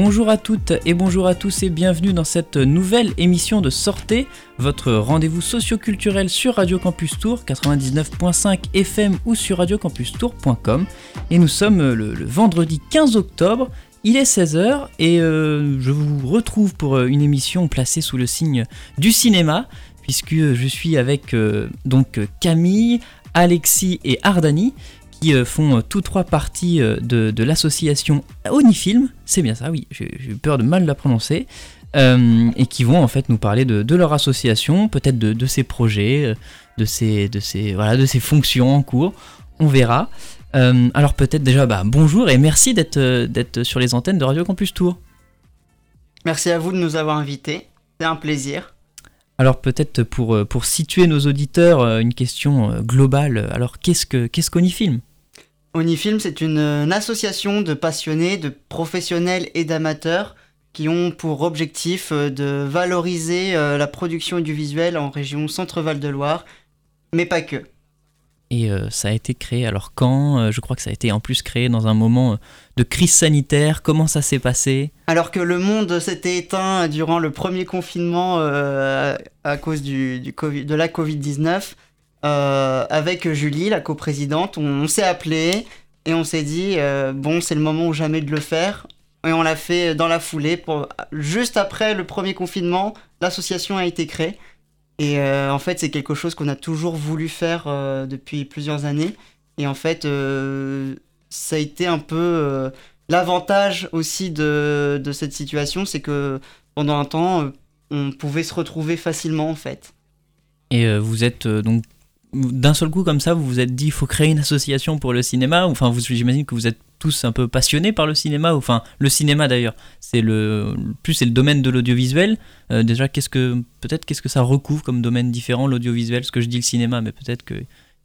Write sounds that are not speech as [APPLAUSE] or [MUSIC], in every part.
Bonjour à toutes et bonjour à tous et bienvenue dans cette nouvelle émission de Sortez, votre rendez-vous socioculturel sur Radio Campus Tour 99.5 FM ou sur radiocampustour.com. Et nous sommes le, vendredi 15 octobre, il est 16h et euh, je vous retrouve pour euh, une émission placée sous le signe du cinéma puisque je suis avec euh, donc Camille, Alexis et Ardani qui euh, font euh, tous trois partie euh, de, l'association Onifilm, c'est bien ça, oui, j'ai eu peur de mal la prononcer, et qui vont en fait nous parler de, leur association, peut-être de, ses projets, de ses, de, ses, voilà, de ses fonctions en cours, on verra. alors peut-être déjà, bah, bonjour et merci d'être sur les antennes de Radio Campus Tour. Merci à vous de nous avoir invités, c'est un plaisir. Alors peut-être pour, pour situer nos auditeurs, une question globale. Alors qu'est-ce que qu'est-ce qu'Onifilm? Onifilm, c'est une, association de passionnés, de professionnels et d'amateurs qui ont pour objectif euh, de valoriser euh, la production audiovisuelle en région Centre-Val de Loire, mais pas que. Et euh, ça a été créé alors quand Je crois que ça a été en plus créé dans un moment de crise sanitaire. Comment ça s'est passé? Alors que le monde s'était éteint durant le premier confinement à cause du, de la Covid-19, euh, avec Julie, la coprésidente, on, s'est appelé et on s'est dit euh, bon, c'est le moment ou jamais de le faire. Et on l'a fait dans la foulée. Juste après le premier confinement, l'association a été créée. Et euh, en fait, c'est quelque chose qu'on a toujours voulu faire depuis plusieurs années. Et en fait, ça a été un peu l'avantage aussi de, de, cette situation, c'est que pendant un temps, on pouvait se retrouver facilement en fait. Et vous êtes donc d'un seul coup comme ça, vous vous êtes dit il faut créer une association pour le cinéma Enfin, vous, j'imagine que vous êtes tous un peu passionnés par le cinéma. Enfin, le cinéma d'ailleurs, c'est le plus c'est le domaine de l'audiovisuel. Euh, déjà, qu'est-ce que peut-être qu'est-ce que ça recouvre comme domaine différent l'audiovisuel? Ce que je dis le cinéma, mais peut-être que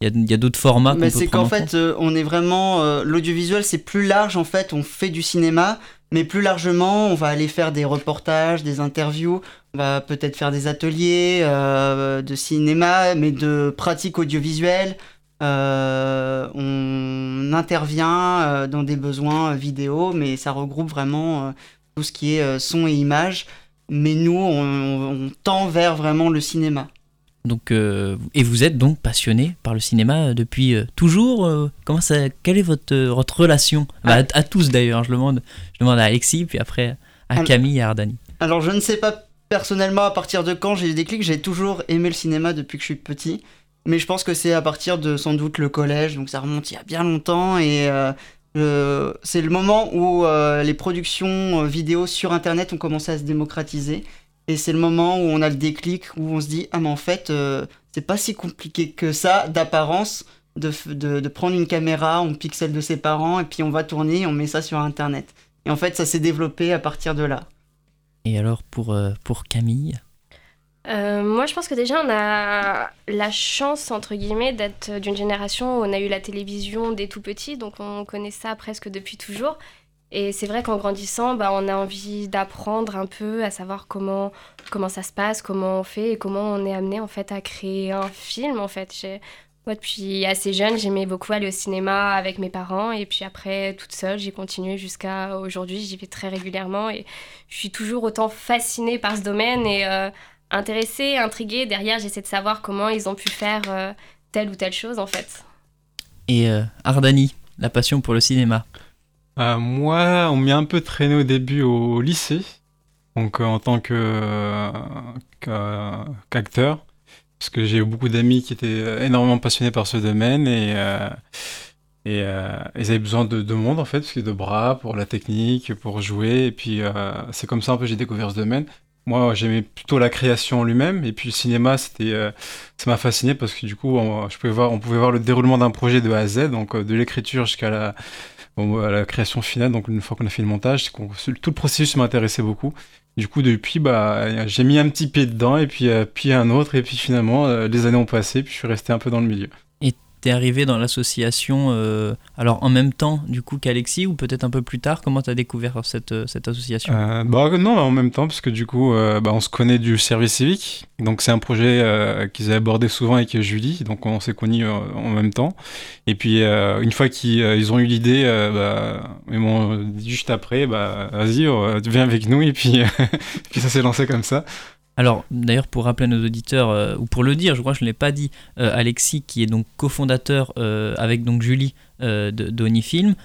il y a, d'autres formats. Mais c'est qu'en fait, euh, on est vraiment euh, l'audiovisuel, c'est plus large en fait. On fait du cinéma, mais plus largement, on va aller faire des reportages, des interviews. On va peut-être faire des ateliers euh, de cinéma, mais de pratique audiovisuelle. on intervient dans des besoins vidéo, mais ça regroupe vraiment tout ce qui est son et image. Mais nous, on tend vers vraiment le cinéma. Donc, euh, et vous êtes donc passionné par le cinéma euh, depuis euh, toujours Comment ça Quelle est votre, votre relation? Bah, à, tous d'ailleurs. Je demande, je demande à Alexis, puis après à Camille et à Ardani. Alors, je ne sais pas personnellement à partir de quand j'ai eu des clics. J'ai toujours aimé le cinéma depuis que je suis petit, mais je pense que c'est à partir de sans doute le collège. Donc, ça remonte il y a bien longtemps et c'est le moment où les productions vidéo sur Internet ont commencé à se démocratiser. Et c'est le moment où on a le déclic, où on se dit Ah, mais en fait, euh, c'est pas si compliqué que ça, d'apparence, de, de, prendre une caméra, on pique celle de ses parents, et puis on va tourner, on met ça sur Internet. Et en fait, ça s'est développé à partir de là. Et alors, pour, euh, pour Camille? Euh, moi, je pense que déjà, on a la chance, entre guillemets, d'être d'une génération où on a eu la télévision dès tout petit, donc on connaît ça presque depuis toujours. Et c'est vrai qu'en grandissant, bah, on a envie d'apprendre un peu à savoir comment, comment ça se passe, comment on fait et comment on est amené en fait à créer un film en fait. Moi, depuis assez jeune, j'aimais beaucoup aller au cinéma avec mes parents et puis après, toute seule, j'ai continué jusqu'à aujourd'hui. J'y vais très régulièrement et je suis toujours autant fascinée par ce domaine et euh, intéressée, intriguée. Derrière, j'essaie de savoir comment ils ont pu faire euh, telle ou telle chose en fait. Et euh, Ardani, la passion pour le cinéma euh, moi, on m'a un peu traîné au début au lycée, donc euh, en tant que qu'acteur, parce que j'ai eu beaucoup d'amis qui étaient énormément passionnés par ce domaine et euh, ils avaient besoin de, de, monde en fait, parce que de bras pour la technique, pour jouer, et puis c'est comme ça un peu j'ai découvert ce domaine. Moi, j'aimais plutôt la création lui-même, et puis le cinéma, c'était, ça m'a fasciné parce que du coup, on pouvait voir le déroulement d'un projet de A à Z, donc de l'écriture jusqu'à la, à la création finale, donc une fois qu'on a fait le montage, tout le processus m'intéressait beaucoup. Du coup, depuis, bah, j'ai mis un petit pied dedans, et puis, euh, puis un autre, et puis finalement, euh, les années ont passé, puis je suis resté un peu dans le milieu. Et T'es arrivé dans l'association euh, alors en même temps du coup qu'Alexis ou peut-être un peu plus tard Comment t'as découvert cette, euh, cette association? Euh, Bah non, en même temps parce que du coup bah, on se connaît du service civique. Donc c'est un projet qu'ils avaient abordé souvent avec Julie, donc on s'est connus en même temps. Et puis une fois qu'ils ils ont eu l'idée, bah, ils m'ont dit juste après, bah vas-y, viens avec nous et puis, [LAUGHS] puis ça s'est lancé comme ça. Alors, d'ailleurs, pour rappeler à nos auditeurs, euh, ou pour le dire, je crois que je ne l'ai pas dit, euh, Alexis, qui est donc cofondateur euh, avec donc Julie euh, de d'Onifilm,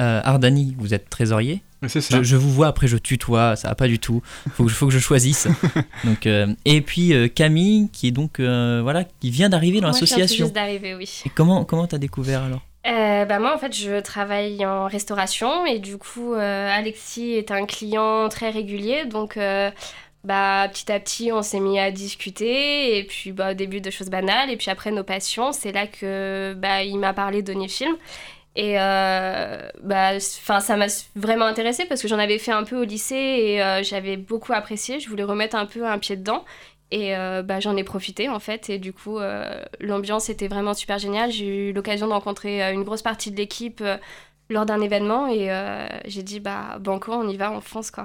euh, Ardani, vous êtes trésorier. C'est ça. Je, je vous vois, après je tutoie, ça va pas du tout. Faut que, faut que je choisisse. [LAUGHS] donc, euh, et puis euh, Camille, qui est donc euh, voilà, qui vient d'arriver dans l'association. juste d'arriver, oui. Et comment comment t'as découvert alors? Euh, bah moi en fait je travaille en restauration et du coup euh, Alexis est un client très régulier donc euh, bah petit à petit on s'est mis à discuter et puis bah au début de choses banales et puis après nos passions c'est là que bah il m'a parlé d'Onifilm et euh, bah ça m'a vraiment intéressé parce que j'en avais fait un peu au lycée et euh, j'avais beaucoup apprécié je voulais remettre un peu un pied dedans et euh, bah, j'en ai profité en fait. Et du coup, euh, l'ambiance était vraiment super géniale. J'ai eu l'occasion de rencontrer une grosse partie de l'équipe lors d'un événement. Et j'ai dit, bah, banco, on y va, on fonce quoi.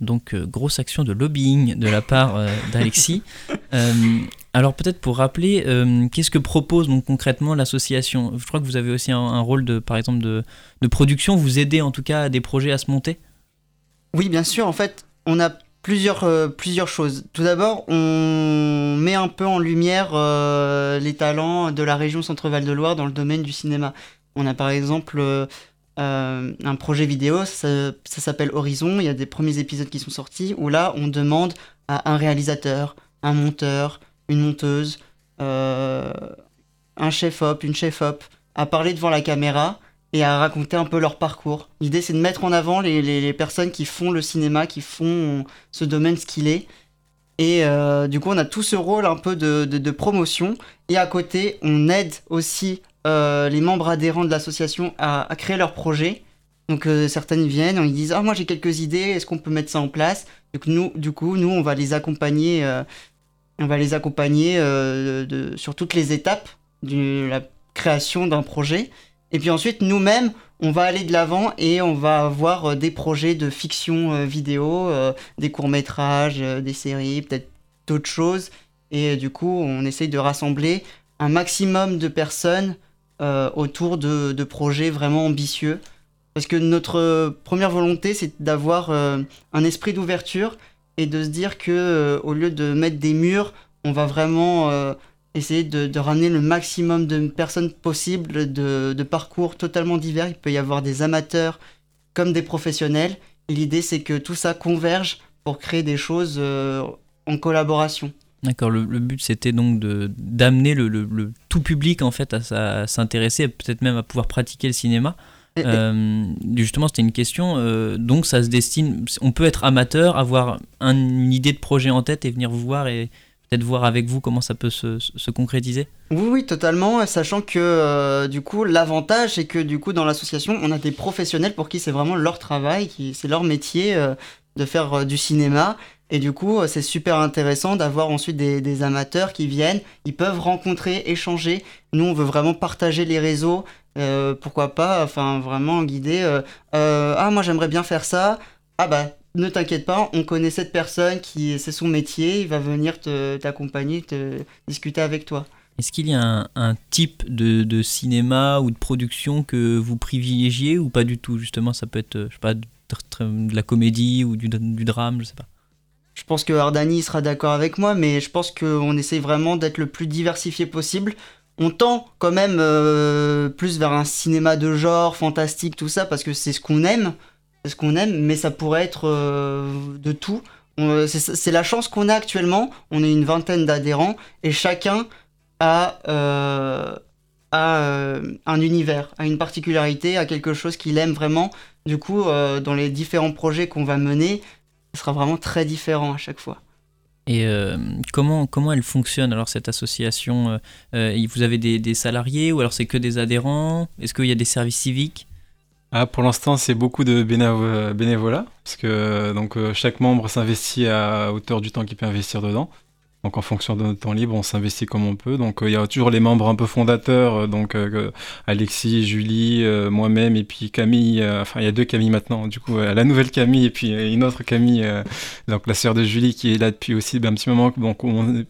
Donc euh, grosse action de lobbying de la part euh, d'Alexis. [LAUGHS] Euh, alors peut-être pour rappeler, qu'est-ce que propose donc concrètement l'association? Je crois que vous avez aussi un, un rôle de, par exemple, de, de production. Vous aidez en tout cas à des projets à se monter? Oui, bien sûr. En fait, on a plusieurs, plusieurs choses. Tout d'abord, on met un peu en lumière les talents de la région Centre-Val de Loire dans le domaine du cinéma. On a par exemple euh, un projet vidéo, ça, s'appelle Horizon. Il y a des premiers épisodes qui sont sortis où là, on demande à un réalisateur, un monteur, une monteuse, euh, un chef-op, une chef-op, à parler devant la caméra et à raconter un peu leur parcours. L'idée, c'est de mettre en avant les, personnes qui font le cinéma, qui font ce domaine ce qu'il est. Et euh, du coup, on a tout ce rôle un peu de- de promotion. Et à côté, on aide aussi euh, les membres adhérents de l'association à, créer leurs projets. Donc euh, certaines viennent, ils disent ah moi j'ai quelques idées, est-ce qu'on peut mettre ça en place? Donc nous, du coup, nous on va les accompagner, euh, on va les accompagner euh, sur toutes les étapes de la création d'un projet. Et puis ensuite, nous-mêmes, on va aller de l'avant et on va avoir des projets de fiction vidéo, des courts-métrages, euh, des séries, peut-être d'autres choses. Et du coup, on essaye de rassembler un maximum de personnes euh, autour de, projets vraiment ambitieux. Parce que notre première volonté, c'est d'avoir euh, un esprit d'ouverture et de se dire que euh, au lieu de mettre des murs, on va vraiment essayer de, ramener le maximum de personnes possibles, de, parcours totalement divers. Il peut y avoir des amateurs comme des professionnels. L'idée, c'est que tout ça converge pour créer des choses en collaboration. D'accord, le, le but c'était donc de d'amener le, le- le tout public en fait à, s'intéresser, peut-être même à pouvoir pratiquer le cinéma. Euh, justement, c'était une question. euh, donc, ça se destine. On peut être amateur, avoir un- une idée de projet en tête et venir vous voir et peut-être voir avec vous comment ça peut se, se- se concrétiser? Oui, oui, totalement. Sachant que euh, du coup, l'avantage, c'est que du coup, dans l'association, on a des professionnels pour qui c'est vraiment leur travail, qui c'est leur métier de faire du cinéma. Et du coup, euh, c'est super intéressant d'avoir ensuite des, amateurs qui viennent. Ils peuvent rencontrer, échanger. Nous, on veut vraiment partager les réseaux. Euh, pourquoi pas, enfin, vraiment guider. euh, ah, moi, j'aimerais bien faire ça. Ah bah, ne t'inquiète pas, on connaît cette personne qui, c'est son métier. Il va venir t'accompagner, te discuter avec toi. Est-ce qu'il y a un, type de, cinéma ou de production que vous privilégiez ou pas du tout? Justement, ça peut être, je sais pas, de, de la comédie ou du, du drame, je sais pas. Je pense que Ardani sera d'accord avec moi, mais je pense qu'on essaye vraiment d'être le plus diversifié possible. On tend quand même euh, plus vers un cinéma de genre, fantastique, tout ça, parce que c'est ce qu'on aime, ce qu'on aime, mais ça pourrait être euh, de tout. On- C'est la chance qu'on a actuellement. On est une vingtaine d'adhérents et chacun a, euh, euh, un univers, a une particularité, a quelque chose qu'il aime vraiment. Du coup, euh, dans les différents projets qu'on va mener, ce sera vraiment très différent à chaque fois. Et euh, comment, comment elle fonctionne alors cette association euh, euh, Vous avez des, des salariés ou alors c'est que des adhérents? Est-ce qu'il y a des services civiques? Ah, pour l'instant, c'est beaucoup de bénévo- bénévolat, parce que donc, chaque membre s'investit à hauteur du temps qu'il peut investir dedans. Donc en fonction de notre temps libre, on s'investit comme on peut. Donc il y a toujours les membres un peu fondateurs, donc Alexis, Julie, moi-même et puis Camille. enfin il y a deux Camille maintenant. Du coup la nouvelle Camille et puis une autre Camille, donc la sœur de Julie qui est là depuis aussi ben, un petit moment. Donc on,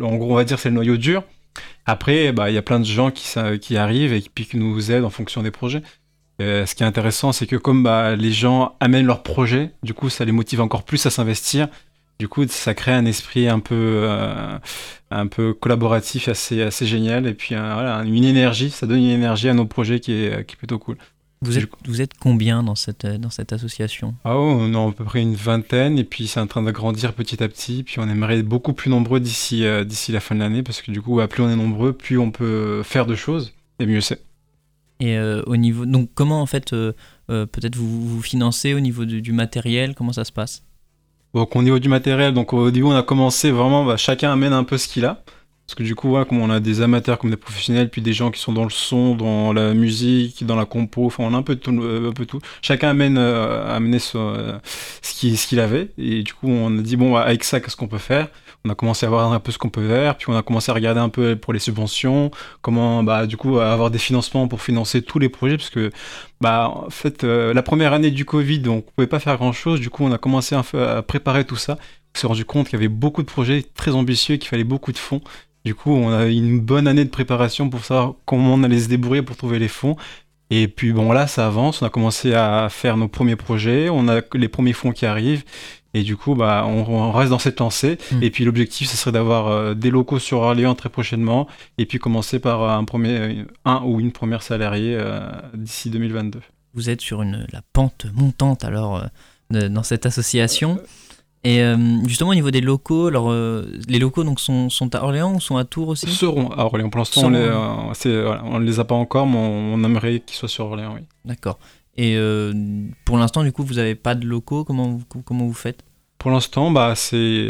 en gros on va dire c'est le noyau dur. Après, bah, il y a plein de gens qui, arrivent et qui, nous aident en fonction des projets. Euh, ce qui est intéressant, c'est que comme bah, les gens amènent leurs projets, du coup, ça les motive encore plus à s'investir. Du coup, ça crée un esprit un peu, euh, un peu collaboratif assez, assez génial. Et puis, euh, voilà, une énergie, ça donne une énergie à nos projets qui est, qui est plutôt cool. Vous êtes, vous êtes combien dans cette, dans cette association? Ah oh, On est à peu près une vingtaine et puis c'est en train de grandir petit à petit. Puis on aimerait être beaucoup plus nombreux d'ici euh, d'ici la fin de l'année parce que du coup, bah, plus on est nombreux, plus on peut faire de choses et mieux c'est. Et euh, au niveau. Donc comment en fait, euh, peut-être vous vous financez au niveau du, matériel? Comment ça se passe? Donc au niveau du matériel, donc au début on a commencé vraiment, bah, chacun amène un peu ce qu'il a. Parce que du coup, comme on a des amateurs comme des professionnels, puis des gens qui sont dans le son, dans la musique, dans la compo, enfin on a un peu tout. Euh, un peu tout. Chacun amène, euh, amené euh, ce qu'il ce qu'il avait. Et du coup, on a dit, bon, avec ça, qu'est-ce qu'on peut faire? On a commencé à voir un peu ce qu'on peut faire, puis on a commencé à regarder un peu pour les subventions, comment, bah, du coup, avoir des financements pour financer tous les projets, parce que, bah, fait, la première année du Covid, on pouvait pas faire grand-chose. Du coup, on a commencé à préparer tout ça. On s'est rendu compte qu'il y avait beaucoup de projets très ambitieux, qu'il fallait beaucoup de fonds. Du coup, on a une bonne année de préparation pour savoir comment on allait se débrouiller pour trouver les fonds. Et puis bon, là, ça avance. On a commencé à faire nos premiers projets. On a les premiers fonds qui arrivent. Et du coup, bah, on, reste dans cette lancée. Hmm. Et puis l'objectif, ce serait d'avoir euh, des locaux sur Orléans très prochainement. Et puis commencer par un, premier, un ou une première salariée euh, d'ici 2022. Vous êtes sur une, la pente montante alors euh, dans cette association. Et euh, justement au niveau des locaux, alors euh, les locaux donc sont, sont, à Orléans ou sont à Tours aussi? Seront à Orléans. Pour l'instant, on, euh, les a pas encore, mais on, aimerait qu'ils soient sur Orléans, oui. D'accord. Et pour l'instant, du coup, vous n'avez pas de locaux. Comment vous, comment vous faites? Pour l'instant, bah c'est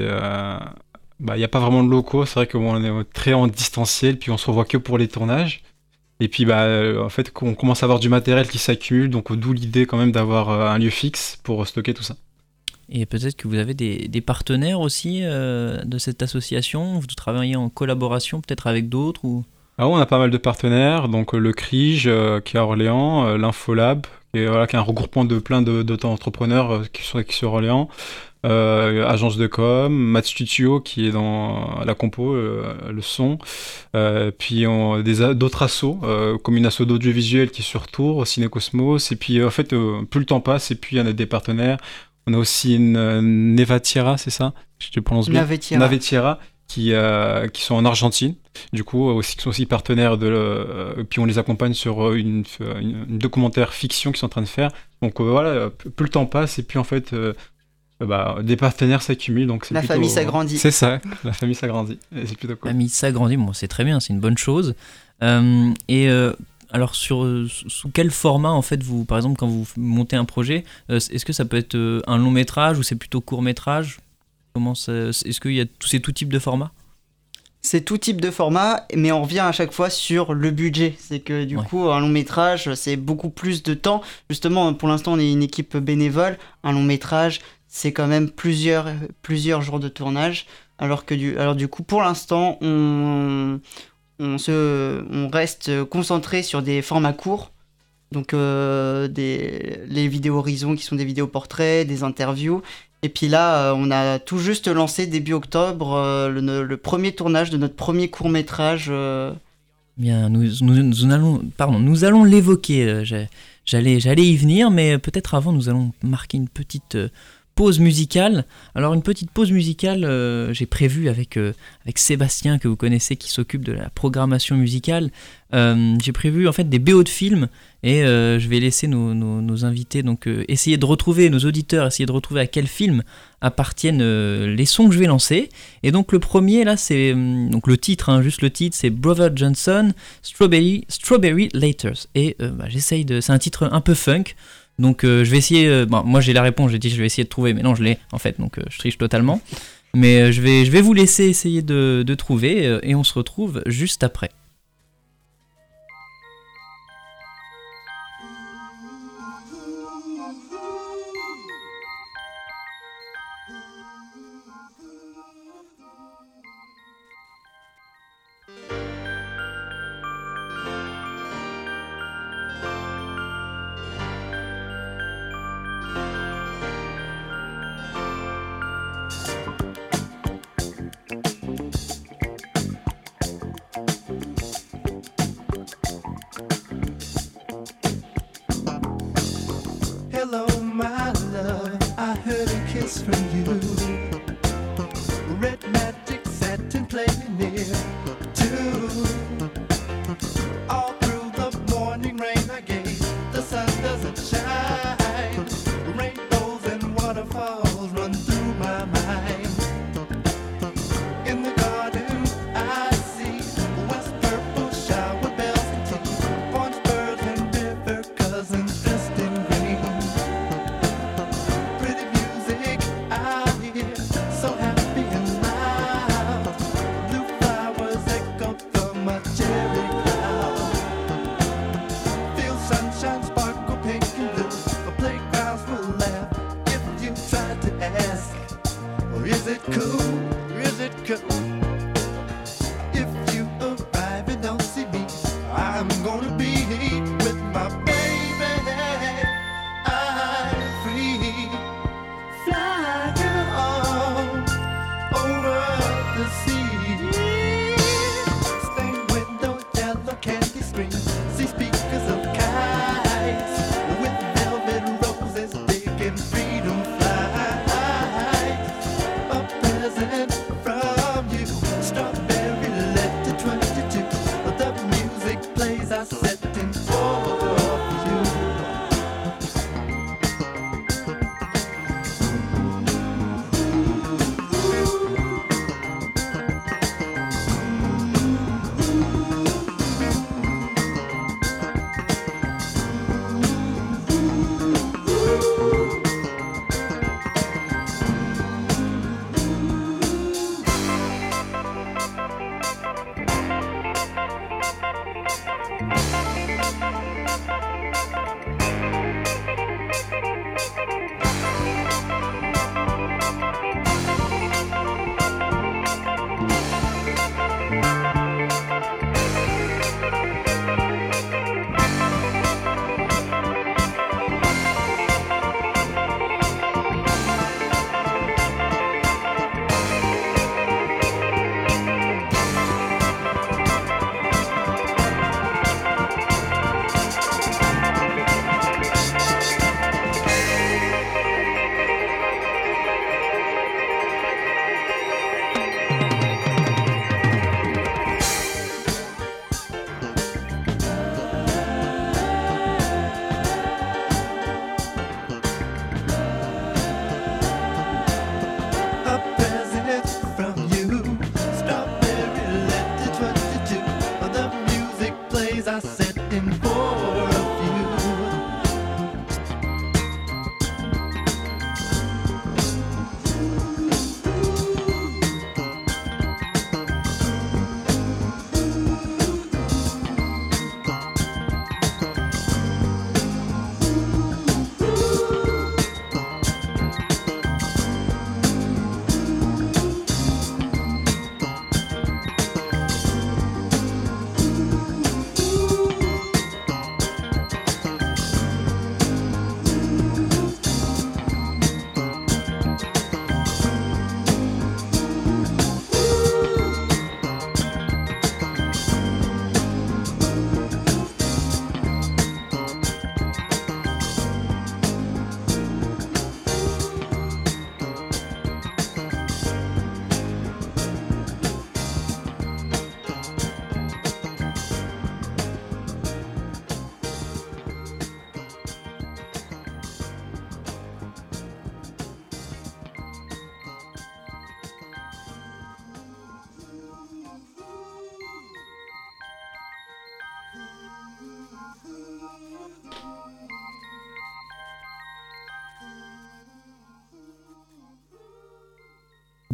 bah, il n'y a pas vraiment de locaux. C'est vrai qu'on est très en distanciel, puis on se revoit que pour les tournages. Et puis, bah, en fait, on commence à avoir du matériel qui s'accumule, donc d'où l'idée quand même d'avoir un lieu fixe pour stocker tout ça. Et peut-être que vous avez des, des partenaires aussi euh, de cette association? Vous travaillez en collaboration peut-être avec d'autres ou... ah, On a pas mal de partenaires, donc euh, le CRIGE euh, qui est à Orléans, l'Infolab qui est, voilà, qui est un regroupement de plein d'auto-entrepreneurs qui sont, qui sont sur Orléans, Agence de com, Mat Studio qui est dans la compo, le son, puis d'autres assos, comme une asso d'audiovisuel qui est sur Tours, Ciné-Cosmos, et puis en fait, plus le temps passe, et puis il y en a des partenaires. On a aussi une euh, Nevatiera, c'est ça? Je te prononce bien. Navetiera. Qui, euh, qui sont en Argentine, du coup, aussi, qui sont aussi partenaires de. Euh, puis on les accompagne sur une, documentaire fiction qu'ils sont en train de faire. Donc voilà, plus le temps passe, et puis en fait. Bah, des partenaires s'accumulent donc la famille s'agrandit c'est ça la famille s'agrandit c'est plutôt cool la famille s'agrandit bon c'est très bien c'est une bonne chose et alors sur sous quel format en fait vous par exemple quand vous montez un projet euh, est-ce que ça peut être euh, un long métrage ou c'est plutôt court métrage? Comment est-ce qu'il y a c'est tout type de format c'est tout type de format, mais on revient à chaque fois sur le budget. C'est que du coup, un long métrage, c'est beaucoup plus de temps. Justement, pour l'instant, on est une équipe bénévole. Un long métrage, c'est quand même plusieurs, plusieurs jours de tournage. Alors que du, alors du coup, pour l'instant, on, on, se, on reste concentré sur des formats courts. Donc euh, des, les vidéos horizon qui sont des vidéos portraits, des interviews. Et puis là, euh, on a tout juste lancé début octobre euh, le, premier tournage de notre premier court métrage. Bien, nous, nous, allons, pardon, nous allons l'évoquer. J'allais, j'allais y venir, mais peut-être avant, nous allons marquer une petite pause musicale. Alors une petite pause musicale, euh, j'ai prévu avec, euh, avec Sébastien que vous connaissez qui s'occupe de la programmation musicale. Euh, j'ai prévu en fait des BO de films et je vais laisser nos, invités donc essayer de retrouver nos auditeurs, essayer de retrouver à quel film appartiennent les sons que je vais lancer. Et donc le premier là c'est donc le titre, hein, juste le titre, c'est Brother Johnson Strawberry Strawberry Laters et bah, j'essaye de, c'est un titre un peu funk. Donc euh, je vais essayer. Euh, bon, moi j'ai la réponse, j'ai dit je vais essayer de trouver, mais non, je l'ai en fait, donc euh, je triche totalement. Mais je, vais, je vais vous laisser essayer de trouver et on se retrouve juste après.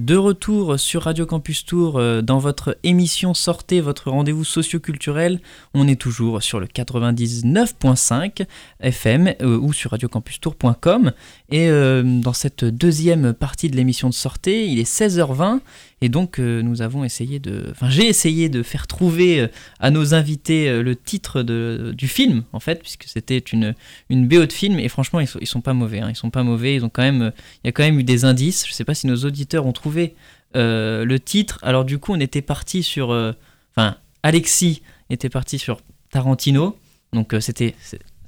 De retour sur Radio Campus Tour euh, dans votre émission Sortez votre rendez-vous socioculturel. On est toujours sur le 99.5 FM euh, ou sur radiocampustour.com. Et euh, dans cette deuxième partie de l'émission de Sortez, il est 16h20 et donc nous avons essayé de, enfin j'ai essayé de faire trouver à nos invités le titre de, du film en fait, puisque c'était une, une BO de film et franchement ils sont, ils sont pas mauvais, hein. ils sont pas mauvais, ils ont quand même, il y a quand même eu des indices. Je sais pas si nos auditeurs ont trouvé euh, le titre. Alors du coup, on était parti sur... Euh, enfin, Alexis était parti sur Tarantino. Donc euh, c'était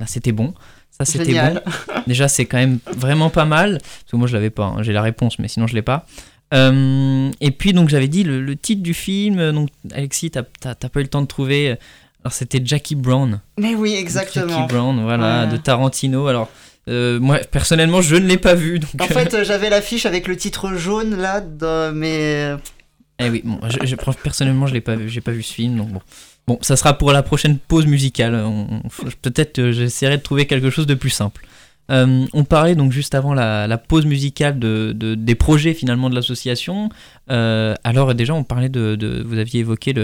c'était bon. Ça c'était bon. [LAUGHS] Déjà c'est quand même vraiment pas mal. Parce que moi je l'avais pas. Hein. J'ai la réponse, mais sinon je l'ai pas. Et puis donc j'avais dit le, titre du film. Donc Alexis, t'as pas eu le temps de trouver. Alors c'était Jackie Brown. Mais oui, exactement. Jackie Brown, voilà, de Tarantino. Alors euh, moi, personnellement, je ne l'ai pas vu. Donc... En fait, euh, j'avais l'affiche avec le titre jaune là, mais. Eh oui, bon, je, personnellement, je l'ai pas vu. J'ai pas vu ce film, donc bon. Bon, ça sera pour la prochaine pause musicale. Peut-être euh, j'essaierai de trouver quelque chose de plus simple. On parlait donc juste avant la, pause musicale de, des projets finalement de l'association. alors déjà on parlait de, vous aviez évoqué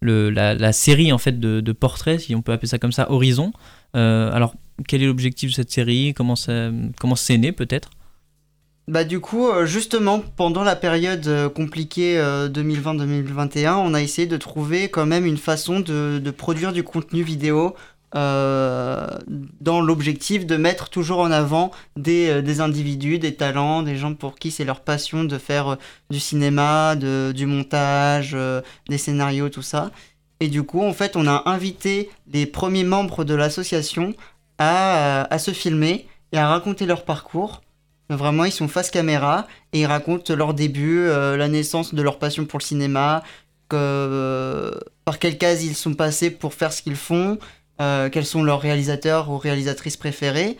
le, la, série en fait de, portraits, si on peut appeler ça comme ça, Horizon. alors quel est l'objectif de cette série? Comment ça, comment c'est né peut-être? Bah du coup, euh, justement, pendant la période euh, compliquée 2020-2021, euh, on a essayé de trouver quand même une façon de, produire du contenu vidéo dans l'objectif de mettre toujours en avant des, des, individus, des talents, des gens pour qui c'est leur passion de faire du cinéma, du montage, des scénarios, tout ça. Et du coup, en fait, on a invité les premiers membres de l'association à, à se filmer et à raconter leur parcours. Vraiment, ils sont face caméra et ils racontent leur début, euh, la naissance de leur passion pour le cinéma, euh, par quelle case ils sont passés pour faire ce qu'ils font, euh, quels sont leurs réalisateurs ou réalisatrices préférés.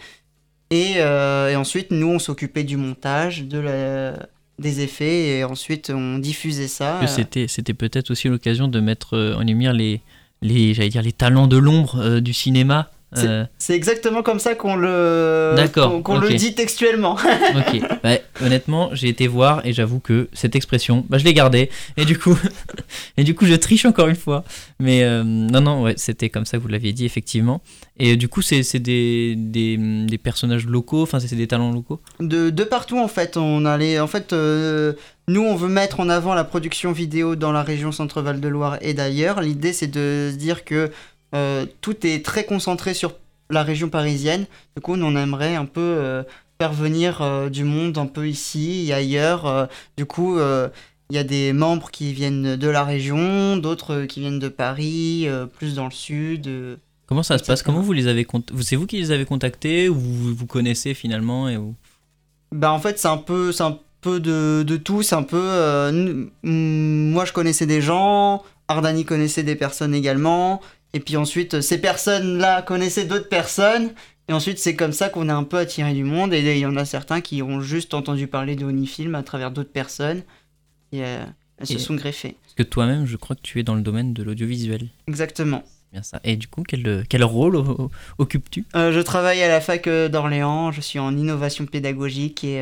Et, et ensuite, nous, on s'occupait du montage, de la, des effets et ensuite on diffusait ça. C'était, c'était peut-être aussi l'occasion de mettre en lumière les, les, j'allais dire, les talents de l'ombre du cinéma euh, c'est exactement comme ça qu'on le, qu'on, le dit textuellement. [LAUGHS] ok. Bah, honnêtement, j'ai été voir et j'avoue que cette expression, bah, je l'ai gardée. Et du coup, [LAUGHS] et du coup, je triche encore une fois. Mais euh, non, non, ouais, c'était comme ça que vous l'aviez dit effectivement. Et du coup, c'est, c'est des, des, des, personnages locaux. Enfin, c'est des talents locaux? De, de partout en fait. On allait, en fait. Euh, nous, on veut mettre en avant la production vidéo dans la région Centre-Val de Loire et d'ailleurs. L'idée, c'est de se dire que euh, tout est très concentré sur la région parisienne. Du coup, on aimerait un peu euh, faire venir euh, du monde un peu ici et ailleurs. du coup, il y a des membres qui viennent de la région, d'autres qui viennent de Paris, plus dans le sud. Comment ça se passe? Comment vous les avez C'est vous qui les avez contactés ou vous vous connaissez finalement et Bah en fait c'est un peu c'est un peu de, de tout. C'est un peu moi je connaissais des gens, Ardani connaissait des personnes également. Et puis ensuite, ces personnes-là connaissaient d'autres personnes. Et ensuite, c'est comme ça qu'on est un peu attiré du monde. Et il y en a certains qui ont juste entendu parler de Onifilm à travers d'autres personnes. Et euh, elles se sont greffées. Parce que toi-même, je crois que tu es dans le domaine de l'audiovisuel. Exactement. Bien ça. Et du coup, quel, quel rôle occupes-tu euh, Je travaille à la fac euh, d'Orléans. Je suis en innovation pédagogique et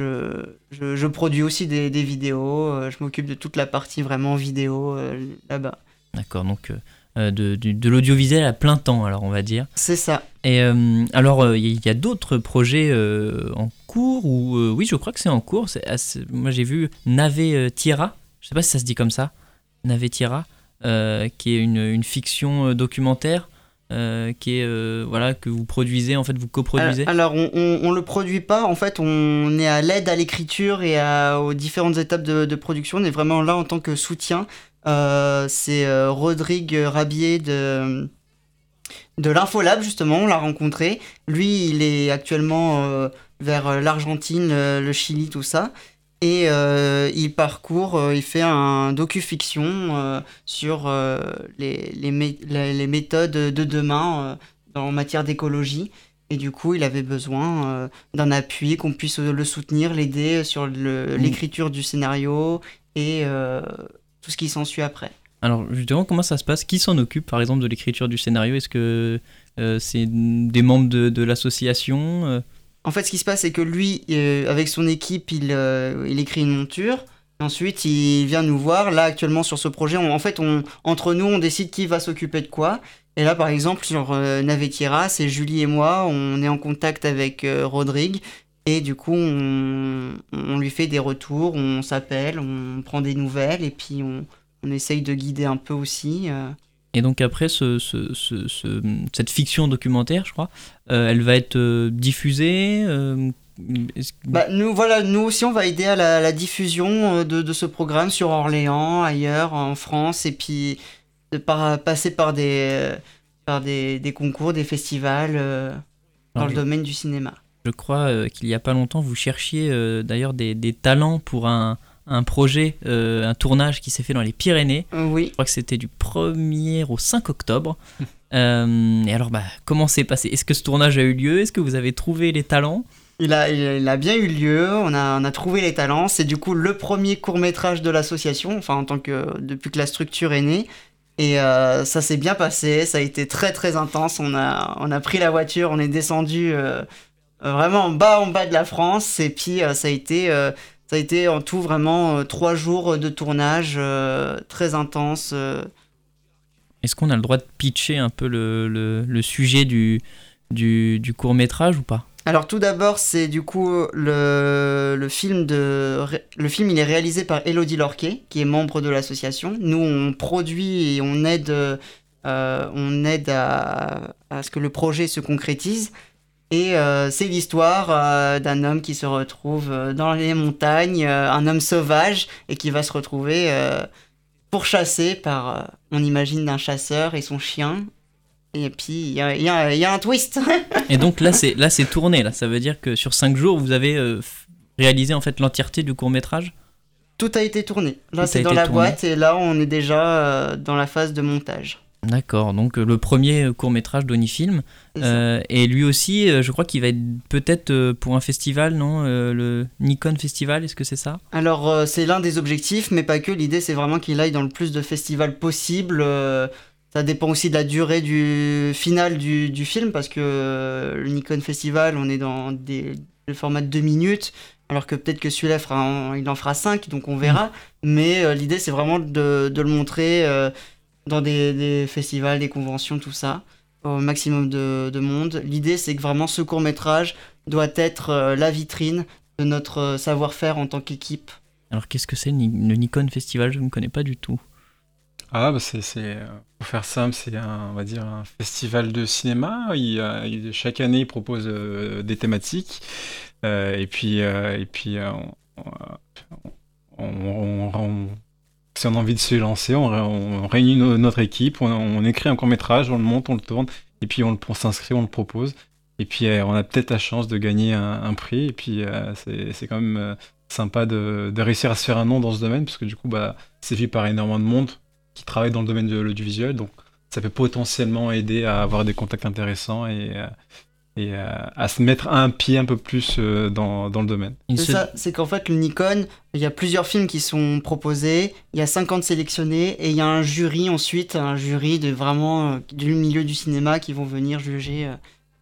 je, je, produis aussi des, des vidéos. je m'occupe de toute la partie vraiment vidéo là-bas. D'accord. Donc euh, de, de, l'audiovisuel à plein temps, alors on va dire. C'est ça. Et euh, alors, il euh, y a d'autres projets en cours, ou oui, je crois que c'est en cours. moi, j'ai vu Nave Tierra, je sais pas si ça se dit comme ça, Nave Tierra, qui est une, une fiction documentaire. qui est voilà que vous produisez en fait vous coproduisez alors on, on, le produit pas en fait on est à l'aide à l'écriture et aux différentes étapes de, de, production on est vraiment là en tant que soutien c'est euh, Rodrigue Rabier de, de l'Infolab, justement, on l'a rencontré. Lui, il est actuellement euh, vers l'Argentine, le Chili, tout ça. Et il parcourt, il fait un docu-fiction sur les, les, les, méthodes de demain en matière d'écologie. Et du coup, il avait besoin d'un appui, qu'on puisse le soutenir, l'aider sur l'écriture du scénario et tout ce qui s'ensuit après. Alors justement, comment ça se passe? Qui s'en occupe par exemple de l'écriture du scénario? Est-ce que euh, c'est des membres de, l'association euh? En fait, ce qui se passe, c'est que lui, euh, avec son équipe, il, il écrit une monture. Ensuite, il vient nous voir. Là, actuellement, sur ce projet, en fait, on, entre nous, on décide qui va s'occuper de quoi. Et là, par exemple, sur Navetiera, c'est Julie et moi. On est en contact avec Rodrigue. Et du coup, on, on, lui fait des retours, on s'appelle, on prend des nouvelles et puis on, on essaye de guider un peu aussi. Euh. Et donc après, ce, ce, ce, cette fiction documentaire, je crois, euh, elle va être euh, diffusée bah, nous, voilà, nous aussi, on va aider à la, diffusion de, de, ce programme sur Orléans, ailleurs, en France, et puis de par, passer par des, par des, des concours, des festivals dans le domaine du cinéma. Je crois euh, qu'il n'y a pas longtemps, vous cherchiez euh, d'ailleurs des, des, talents pour un, un projet, euh, un tournage qui s'est fait dans les Pyrénées. Oui. Je crois que c'était du 1er au 5 octobre. [LAUGHS] et alors, bah, comment s'est passé? Est-ce que ce tournage a eu lieu? Est-ce que vous avez trouvé les talents? Il a, il a, bien eu lieu, on a, on a trouvé les talents. C'est du coup le premier court métrage de l'association, enfin en tant que depuis que la structure est née. Et ça s'est bien passé, ça a été très très intense. On a, on a pris la voiture, on est descendu euh, vraiment en bas en bas de la France et puis euh, ça a été euh, ça a été en tout vraiment trois jours de tournage très intense. Est-ce qu'on a le droit de pitcher un peu le, le, le sujet du, du, du, court métrage ou pas? Alors tout d'abord c'est du coup le, le, film de le film il est réalisé par Elodie Lorquet qui est membre de l'association. Nous on produit et on aide on aide à, à, ce que le projet se concrétise. Et euh, c'est l'histoire euh, d'un homme qui se retrouve euh, dans les montagnes, un homme sauvage, et qui va se retrouver pourchassé par, on imagine, un chasseur et son chien. Et puis, il y a, y a, un twist. et donc là, [LAUGHS] c'est là c'est tourné. Là, ça veut dire que sur 5 jours, vous avez réalisé en fait l'entièreté du court métrage Tout a été tourné. Là, c'est dans la boîte et là, on est déjà dans la phase de montage. D'accord, donc le premier court métrage d'Onifilm. Euh, et lui aussi, euh, je crois qu'il va être peut-être euh, pour un festival, non Le Nikon Festival, est-ce que c'est ça? Alors, c'est l'un des objectifs, mais pas que. L'idée, c'est vraiment qu'il aille dans le plus de festivals possible. ça dépend aussi de la durée du final du, du film, parce que le Nikon Festival, on est dans des, formats de 2 minutes. Alors que peut-être que celui-là, il en fera 5, donc on verra. Mm. Mais l'idée, c'est vraiment de, de, le montrer dans des, festivals, des conventions, tout ça, au maximum de, monde. L'idée, c'est que vraiment ce court métrage doit être euh, la vitrine de notre euh, savoir-faire en tant qu'équipe. Alors qu'est-ce que c'est le Nikon Festival? Je ne connais pas du tout. Ah, bah c'est, pour faire simple, c'est un, on va dire un festival de cinéma. Il, chaque année, il propose euh, des thématiques. et puis, et puis on, si on a envie de se lancer, on, réunit notre équipe, on, écrit un court métrage, on le monte, on le tourne, et puis on, s'inscrit, on le propose. Et puis euh, on a peut-être la chance de gagner un, prix, et puis euh, c'est quand même euh, sympa de, réussir à se faire un nom dans ce domaine, parce que du coup, bah, c'est vu par énormément de monde qui travaille dans le domaine de l'audiovisuel, donc ça peut potentiellement aider à avoir des contacts intéressants et, et euh, à se mettre un pied un peu plus euh, dans, dans, le domaine. C'est ça, c'est qu'en fait le Nikon, il y a plusieurs films qui sont proposés, il y a 50 sélectionnés et il y a un jury ensuite, un jury de vraiment euh, du milieu du cinéma qui vont venir juger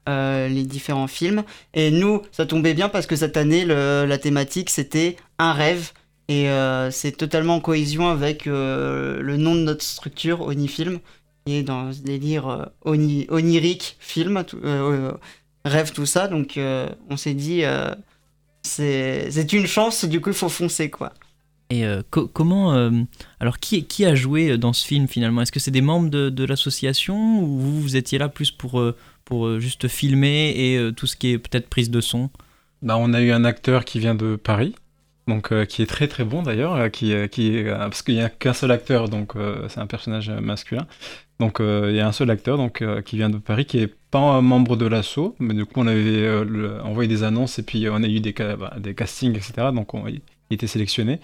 les différents films. Et nous, ça tombait bien parce que cette année, la thématique c'était un rêve. Et c'est totalement en cohésion avec le nom de notre structure, Onifilm, qui est dans ce délire onirique film, rêve, tout ça. Donc euh, on s'est dit, euh, c'est une chance, du coup il faut foncer quoi. Et euh, comment. alors, qui, qui a joué dans ce film finalement? Est-ce que c'est des membres de, de l'association ou vous, vous étiez là plus pour, pour juste filmer et tout ce qui est peut-être prise de son? Bah, On a eu un acteur qui vient de Paris, donc qui est très très bon d'ailleurs, qui, qui, parce qu'il n'y a qu'un seul acteur, donc c'est un personnage masculin. Donc il y a un seul acteur donc, qui vient de Paris, qui est pas un membre de l'assaut, mais du coup on avait euh, envoyé des annonces et puis euh, on a eu des, bah, des castings, etc. Donc on, il était sélectionné.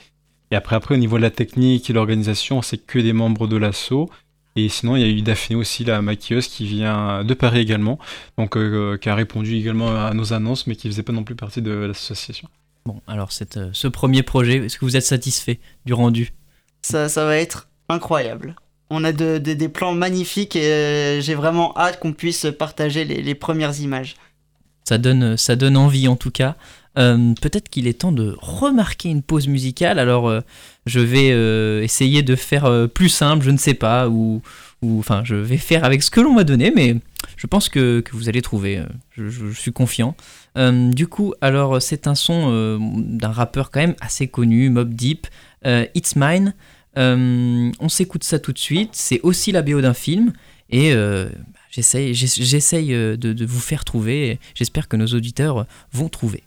Et après, après, au niveau de la technique et l'organisation, c'est que des membres de l'assaut. Et sinon, il y a eu Daphné aussi, la maquilleuse, qui vient de Paris également, donc euh, qui a répondu également à nos annonces, mais qui faisait pas non plus partie de l'association. Bon, alors cette, ce premier projet, est-ce que vous êtes satisfait du rendu? Ça, ça va être incroyable. On a des plans magnifiques et euh, j'ai vraiment hâte qu'on puisse partager les, premières images. Ça donne, ça donne envie en tout cas. Euh, peut-être qu'il est temps de remarquer une pause musicale. Alors, euh, je vais essayer de faire plus simple, je ne sais pas, ou, enfin, je vais faire avec ce que l'on m'a donné, mais je pense que, vous allez trouver. Je, suis confiant. du coup, alors, c'est un son d'un rappeur quand même assez connu, Mob Deep, It's Mine. Euh, on s'écoute ça tout de suite. C'est aussi la BO d'un film. Et euh, j'essaye, euh, de, vous faire trouver. J'espère que nos auditeurs vont trouver.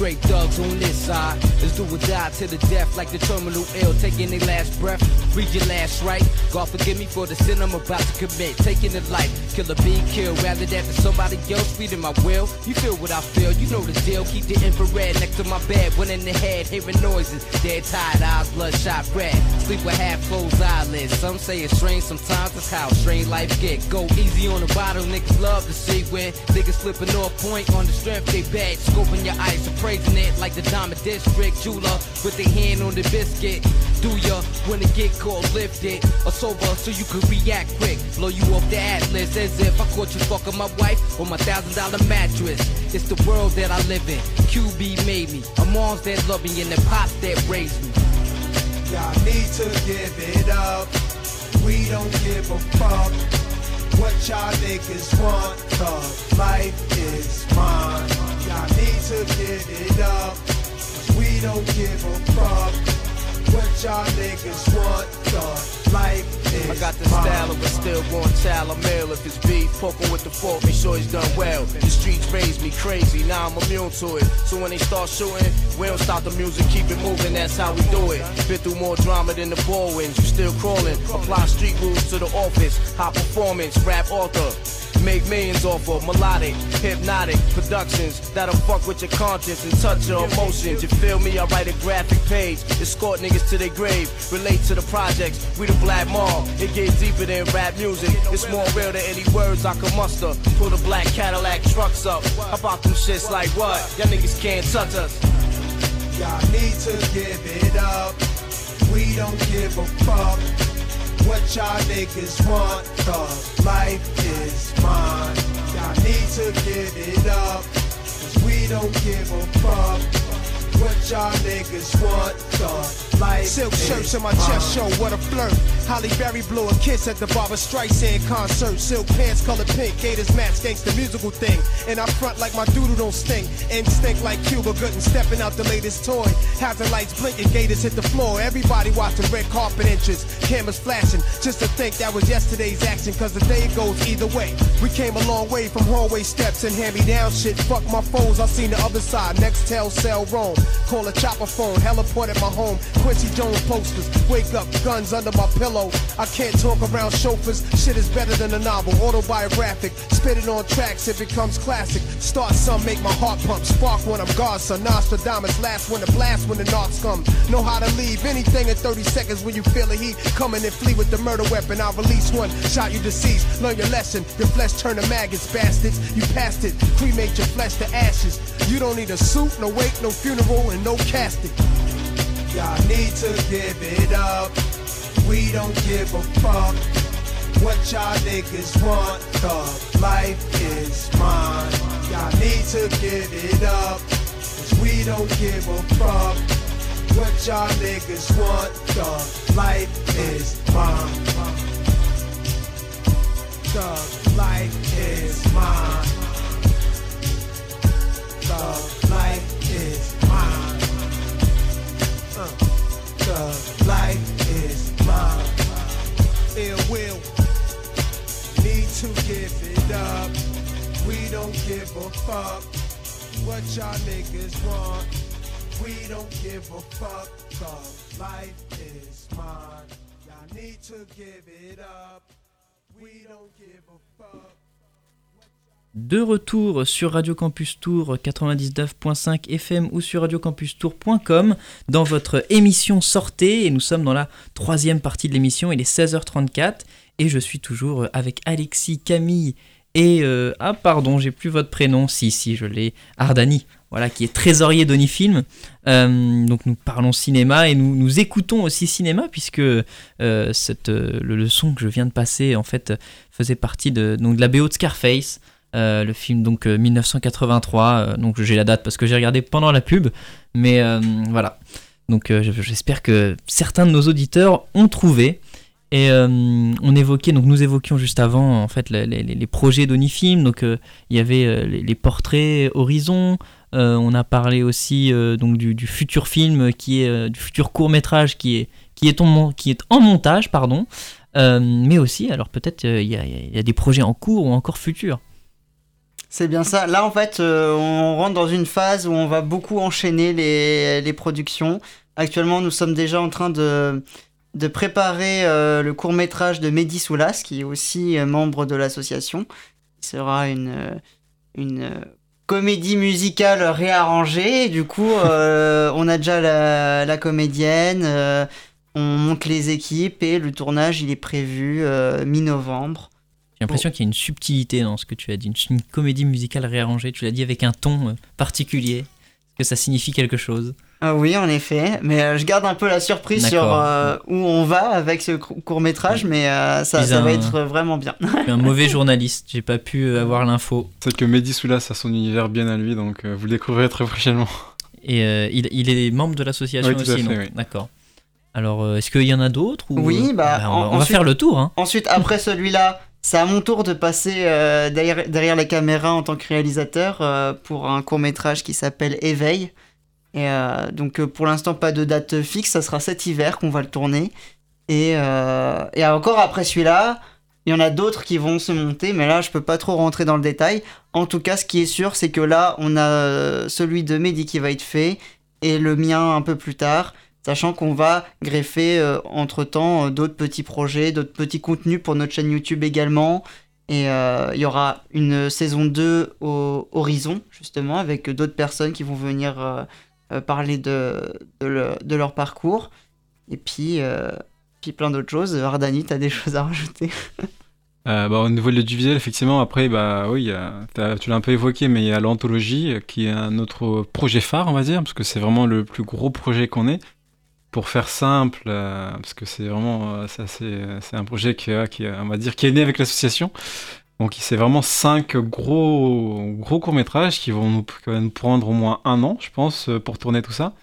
Straight thugs on this side. Let's do or die to the death like the terminal ill. Taking their last breath. Read your last right. God forgive me for the sin I'm about to commit. Taking the life. Kill a being killed rather than somebody else feeding my will. You feel what I feel. You know the deal. Keep the infrared next to my bed. One in the head. Hearing noises. Dead tired eyes. Bloodshot red. Sleep with half closed eyelids. Some say it's strange. Sometimes it's how strange life get. Go easy on the bottle, Niggas love to see when niggas slipping off point on the strength they bad. Scoping your eyes praising it like the Diamond District jeweler with their hand on the biscuit. Do ya when it get cold, lift it or sober so you can react quick? Blow you off the atlas as if I caught you fucking my wife on my thousand dollar mattress. It's the world that I live in. QB made me. A mom's that love me and the pops that raised me. Y'all need to give it up. We don't give a fuck what y'all niggas want. Cause life is mine. Y'all need to give it up. we don't give a fuck what y'all niggas want. Cause life is I got the style of a stillborn child. I'm ill if it's beef. Poking with the fork, make sure he's done well. The streets raised me crazy, now I'm immune to it. So when they start shooting, we don't stop the music, keep it moving, that's how we do it. Been through more drama than the ball wins, you still crawling. Apply street rules to the office, high performance, rap author. Make millions off of melodic, hypnotic productions that'll fuck with your conscience and touch your emotions. You feel me? I write a graphic page, escort niggas to their grave, relate to the projects. We the black mall, it gets deeper than rap music. It's more real than any words I can muster. Pull the black Cadillac trucks up. How about them shits like what? Y'all niggas can't touch us. Y'all need to give it up. We don't give a fuck what y'all niggas want. Cause life is mine. Y'all need to give it up. Cause we don't give a fuck what y'all niggas want. Cause life Silk shirts in my chest show, what a flirt. Holly Berry blew a kiss at the Barbara Streisand concert. Silk pants colored pink, Gators match gangsta musical thing. And I front like my doodle don't stink. Instinct like Cuba Gooden stepping out the latest toy. Hazard lights blinking, Gators hit the floor. Everybody watching red carpet entrance. Cameras flashing, just to think that was yesterday's action. Cause the day goes either way. We came a long way from hallway steps and hand me down shit. Fuck my foes, I seen the other side. Next tell cell roam. Call a chopper phone, heliport at my home. Quincy Jones posters, wake up, guns under my pillow. I can't talk around chauffeurs, shit is better than a novel. Autobiographic, spit it on tracks, it becomes classic. Start some, make my heart pump. Spark when I'm Godson, Nostradamus, last when the blast when the knocks come. Know how to leave anything in 30 seconds when you feel the heat. Coming and flee with the murder weapon, I'll release one. Shot you deceased, learn your lesson. Your flesh turn to maggots, bastards. You passed it, cremate your flesh to ashes. You don't need a suit, no wake, no funeral, and no casket. Y'all need to give it up. We don't give a fuck what y'all niggas want. The life is mine. Y'all need to give it up. Cause we don't give a fuck what y'all niggas want. The life is mine. The life is mine. The life is mine. Cause life is mine. Ill will. Need to give it up. We don't give a fuck what y'all niggas want. We don't give a fuck. Cause life is mine. Y'all need to give it up. We don't give a fuck. De retour sur Radio Campus Tour 99.5 FM ou sur radiocampustour.com dans votre émission Sortez et nous sommes dans la troisième partie de l'émission, il est 16h34 et je suis toujours avec Alexis, Camille et... euh, ah pardon, j'ai plus votre prénom, si si je l'ai, Ardani, voilà, qui est trésorier d'Onifilm. Euh, donc nous parlons cinéma et nous, nous écoutons aussi cinéma puisque euh, le son que je viens de passer en fait faisait partie de, donc, de la BO de Scarface. Euh, le film donc euh, 1983 euh, donc j'ai la date parce que j'ai regardé pendant la pub mais euh, voilà. Donc euh, je- j'espère que certains de nos auditeurs ont trouvé. Et euh, on évoquait donc nous évoquions juste avant en fait les, les- les projets d'Onifilm donc euh, il y avait euh, les, portraits Horizon. Euh, on a parlé aussi euh, donc du, futur film qui est euh, du futur court métrage qui est qui est en, qui est en montage pardon. Euh, mais aussi alors peut-être euh, il y a des projets en cours ou encore futurs C'est bien ça. Là, en fait, euh, on rentre dans une phase où on va beaucoup enchaîner les, productions. Actuellement, nous sommes déjà en train de, préparer euh, le court métrage de Mehdi Soulas, qui est aussi euh, membre de l'association. Il sera une, comédie musicale réarrangée. Du coup, on a déjà la, la comédienne, on monte les équipes et le tournage, il est prévu mi-novembre. J'ai l'impression qu'il y a une subtilité dans ce que tu as dit, une, une comédie musicale réarrangée. Tu l'as dit avec un ton euh, particulier. Est-ce que ça signifie quelque chose? Ah oui, en effet, mais euh, je garde un peu la surprise sur euh, où on va avec ce court métrage, mais euh, ça, va être vraiment bien. [LAUGHS] Je suis un mauvais journaliste, j'ai pas pu euh, avoir l'info. C'est que Mehdi Soulas a son univers bien à lui, donc euh, vous le découvrirez très prochainement. Et euh, il, il est membre de l'association Oui, aussi, oui. D'accord. Alors, est-ce qu'il y en a d'autres ou... Oui, bah, on, va, en- on va ensuite- faire le tour. Hein. Ensuite, après celui-là, c'est à mon tour de passer euh, derrière, la caméra en tant que réalisateur euh, pour un court métrage qui s'appelle Éveil. Et euh, donc pour l'instant pas de date fixe, ça sera cet hiver qu'on va le tourner. Et, et encore après celui-là, il y en a d'autres qui vont se monter, mais là je peux pas trop rentrer dans le détail. En tout cas, ce qui est sûr, c'est que là on a celui de Mehdi qui va être fait et le mien un peu plus tard sachant qu'on va greffer euh, entre-temps euh, d'autres petits projets, d'autres petits contenus pour notre chaîne YouTube également. Et euh, il y aura une saison 2 au Horizon, justement, avec d'autres personnes qui vont venir parler de, de, leur parcours. Et puis, puis plein d'autres choses. Ardani, tu as des [LAUGHS] choses à rajouter? Bah, au niveau de l'audiovisuel, effectivement, après, bah, oui, tu l'as un peu évoqué, mais il y a l'anthologie, qui est un autre projet phare, on va dire, parce que c'est vraiment le plus gros projet qu'on ait pour faire simple, euh, parce que c'est vraiment euh, c'est un projet qui, qui, on va dire, qui est né avec l'association. Donc c'est vraiment cinq gros, gros courts-métrages qui vont, nous, prendre au moins un an, je pense, pour tourner tout ça.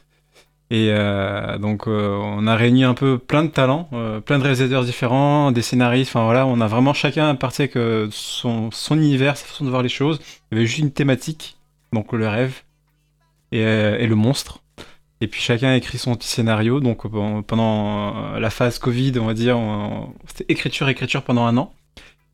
Et euh, donc on a réuni un peu plein de talents, plein de réalisateurs différents, des scénaristes, enfin voilà, on a vraiment chacun parti avec son, univers, sa façon de voir les choses. Il y avait juste une thématique, donc le rêve et le monstre. Et puis chacun a écrit son petit scénario. Donc euh, pendant euh, la phase Covid, on va dire, c'était écriture, écriture pendant un an.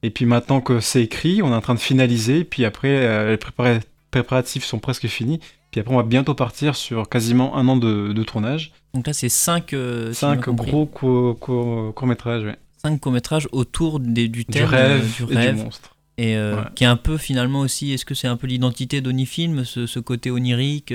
Et puis maintenant que c'est écrit, on est en train de finaliser. Puis après, euh, les préparatifs sont presque finis. Puis après, on va bientôt partir sur quasiment un an de, tournage. Donc là, c'est cinq, cinq gros courts-métrages. ouais. Cinq courts-métrages autour des, du thème du rêve, du rêve. Et du monstre. Et qui est un peu finalement aussi, est-ce que c'est un peu l'identité d'Onifilm, ce, ce côté onirique,